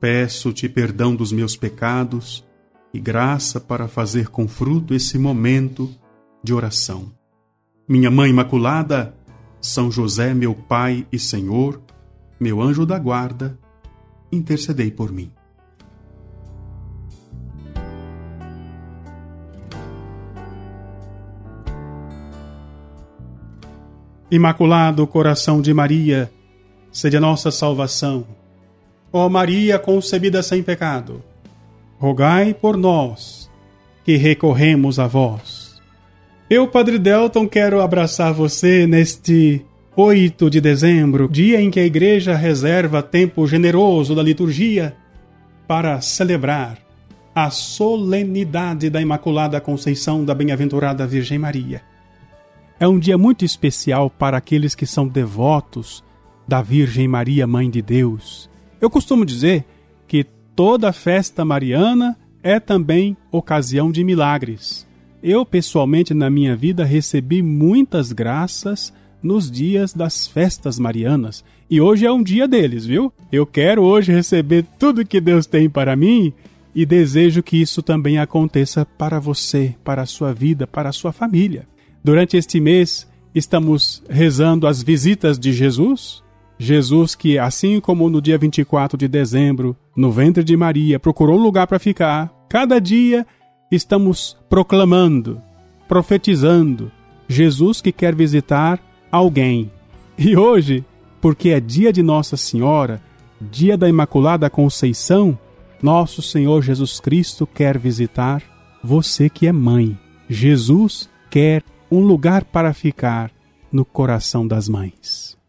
Peço-te perdão dos meus pecados e graça para fazer com fruto esse momento de oração. Minha Mãe Imaculada, São José, meu Pai e Senhor, meu anjo da guarda, intercedei por mim. Imaculado Coração de Maria, seja nossa salvação. Ó Maria concebida sem pecado, rogai por nós que recorremos a vós. Eu, Padre Delton, quero abraçar você neste 8 de dezembro, dia em que a Igreja reserva tempo generoso da liturgia para celebrar a solenidade da Imaculada Conceição da Bem-aventurada Virgem Maria. É um dia muito especial para aqueles que são devotos da Virgem Maria, Mãe de Deus. Eu costumo dizer que toda festa mariana é também ocasião de milagres. Eu, pessoalmente, na minha vida, recebi muitas graças nos dias das festas marianas. E hoje é um dia deles, viu? Eu quero hoje receber tudo que Deus tem para mim e desejo que isso também aconteça para você, para a sua vida, para a sua família. Durante este mês, estamos rezando as visitas de Jesus. Jesus, que assim como no dia 24 de dezembro, no ventre de Maria, procurou um lugar para ficar, cada dia estamos proclamando, profetizando Jesus que quer visitar alguém. E hoje, porque é dia de Nossa Senhora, dia da Imaculada Conceição, nosso Senhor Jesus Cristo quer visitar você que é mãe. Jesus quer um lugar para ficar no coração das mães.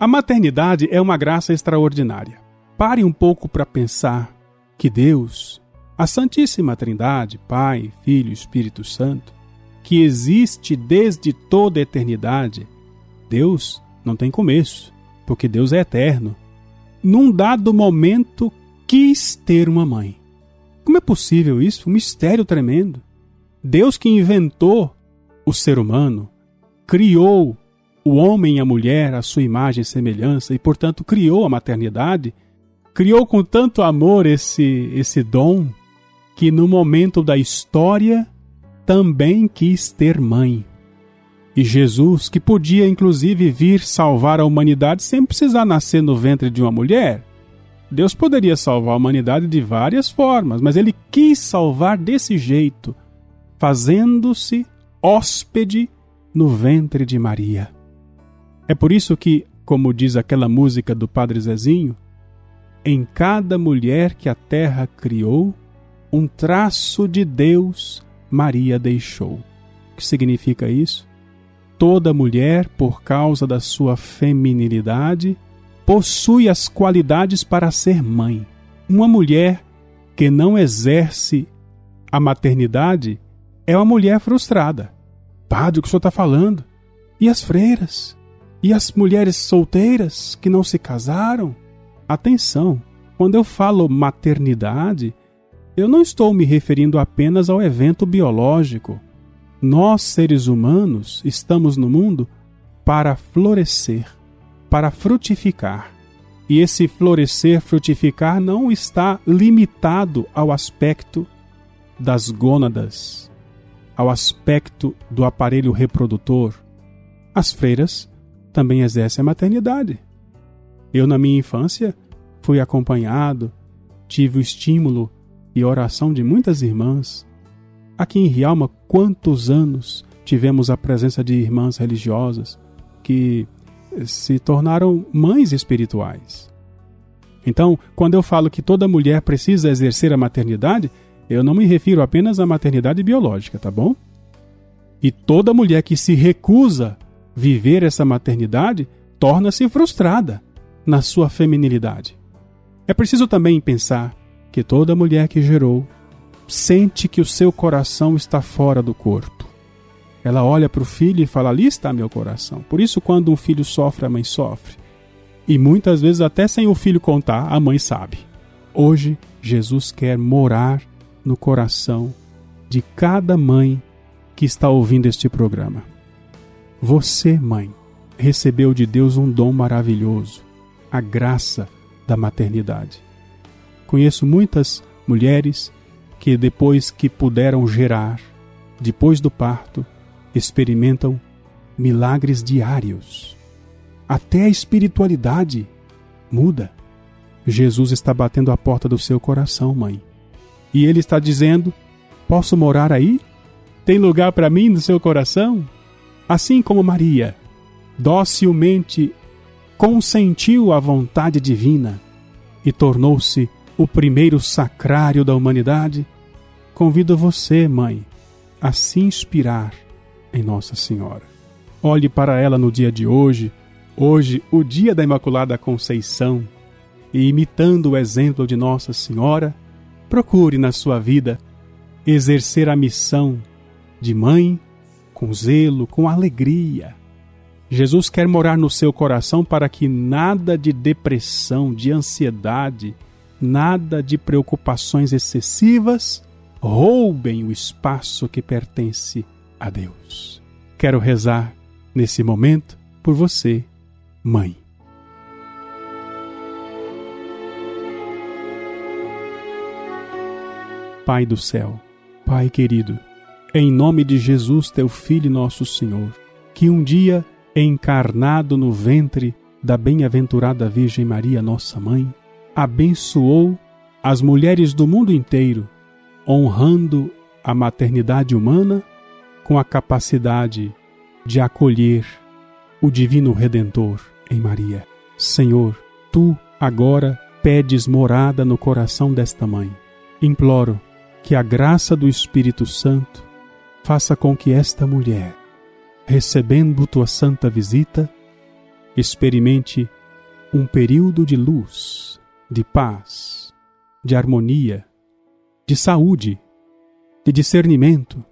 A maternidade é uma graça extraordinária. Pare um pouco para pensar que Deus, a Santíssima Trindade, Pai, Filho e Espírito Santo, que existe desde toda a eternidade, Deus não tem começo, porque Deus é eterno num dado momento, quis ter uma mãe. Como é possível isso? Um mistério tremendo. Deus que inventou o ser humano, criou o homem e a mulher à sua imagem e semelhança e, portanto, criou a maternidade, criou com tanto amor esse, esse dom que, no momento da história, também quis ter mãe. E Jesus, que podia inclusive vir salvar a humanidade sem precisar nascer no ventre de uma mulher. Deus poderia salvar a humanidade de várias formas, mas ele quis salvar desse jeito, fazendo-se hóspede no ventre de Maria. É por isso que, como diz aquela música do Padre Zezinho, em cada mulher que a terra criou, um traço de Deus Maria deixou. O que significa isso? toda mulher, por causa da sua feminilidade, possui as qualidades para ser mãe. Uma mulher que não exerce a maternidade é uma mulher frustrada. Padre, o que o senhor está falando? E as freiras? E as mulheres solteiras que não se casaram? Atenção, quando eu falo maternidade, eu não estou me referindo apenas ao evento biológico nós, seres humanos, estamos no mundo para florescer, para frutificar. E esse florescer, frutificar não está limitado ao aspecto das gônadas, ao aspecto do aparelho reprodutor. As freiras também exercem a maternidade. Eu, na minha infância, fui acompanhado, tive o estímulo e oração de muitas irmãs Aqui em Rialma, quantos anos tivemos a presença de irmãs religiosas que se tornaram mães espirituais. Então, quando eu falo que toda mulher precisa exercer a maternidade, eu não me refiro apenas à maternidade biológica, tá bom? E toda mulher que se recusa viver essa maternidade torna-se frustrada na sua feminilidade. É preciso também pensar que toda mulher que gerou sente que o seu coração está fora do corpo. Ela olha para o filho e fala: Ali está meu coração. Por isso, quando um filho sofre, a mãe sofre. E muitas vezes, até sem o filho contar, a mãe sabe. Hoje, Jesus quer morar no coração de cada mãe que está ouvindo este programa. Você, mãe, recebeu de Deus um dom maravilhoso, a graça da maternidade. Conheço muitas mulheres que, depois que puderam gerar, depois do parto, experimentam milagres diários. Até a espiritualidade muda. Jesus está batendo a porta do seu coração, mãe. E ele está dizendo: Posso morar aí? Tem lugar para mim no seu coração? Assim como Maria, docilmente consentiu à vontade divina e tornou-se o primeiro sacrário da humanidade, convido você, mãe, a se inspirar em Nossa Senhora. Olhe para ela no dia de hoje, hoje, o dia da Imaculada Conceição, e imitando o exemplo de Nossa Senhora, procure na sua vida exercer a missão de mãe com zelo, com alegria. Jesus quer morar no seu coração para que nada de depressão, de ansiedade, nada de preocupações excessivas roubem o espaço que pertence a Deus. Quero rezar nesse momento por você, mãe. Pai do céu, Pai querido, em nome de Jesus, teu Filho nosso Senhor, que um dia, encarnado no ventre da bem-aventurada Virgem Maria, nossa mãe, abençoou as mulheres do mundo inteiro, honrando a maternidade humana com a capacidade de acolher o Divino Redentor em Maria. Senhor, tu agora pedes morada no coração desta mãe. Imploro que a graça do Espírito Santo faça com que esta mulher, recebendo tua santa visita, experimente um período de luz, de paz, de harmonia, de saúde, de discernimento,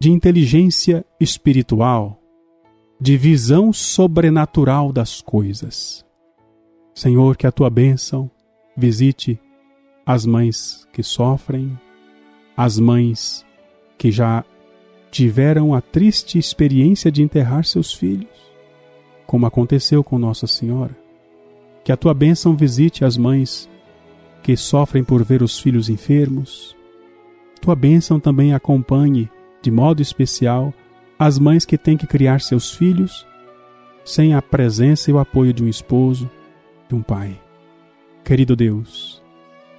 de inteligência espiritual, de visão sobrenatural das coisas. Senhor, que a tua bênção visite as mães que sofrem, as mães que já tiveram a triste experiência de enterrar seus filhos, como aconteceu com Nossa Senhora. Que a tua bênção visite as mães que sofrem por ver os filhos enfermos. Tua bênção também acompanhe de modo especial, as mães que têm que criar seus filhos sem a presença e o apoio de um esposo, de um pai. Querido Deus,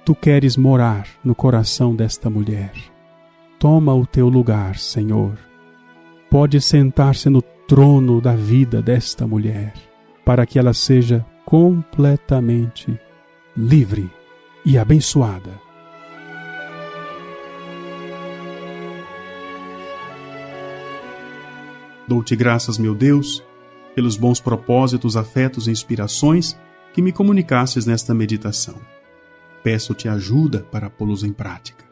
tu queres morar no coração desta mulher. Toma o teu lugar, Senhor. Pode sentar-se no trono da vida desta mulher, para que ela seja completamente livre e abençoada Dou-te graças, meu Deus, pelos bons propósitos, afetos e inspirações que me comunicasses nesta meditação. Peço-te ajuda para pô-los em prática.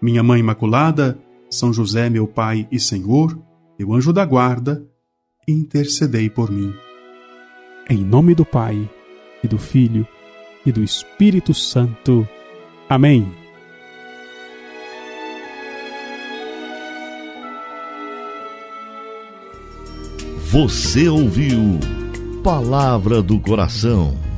Minha Mãe Imaculada, São José, meu Pai e Senhor, meu anjo da guarda, intercedei por mim. Em nome do Pai, e do Filho, e do Espírito Santo. Amém. Você ouviu Palavra do Coração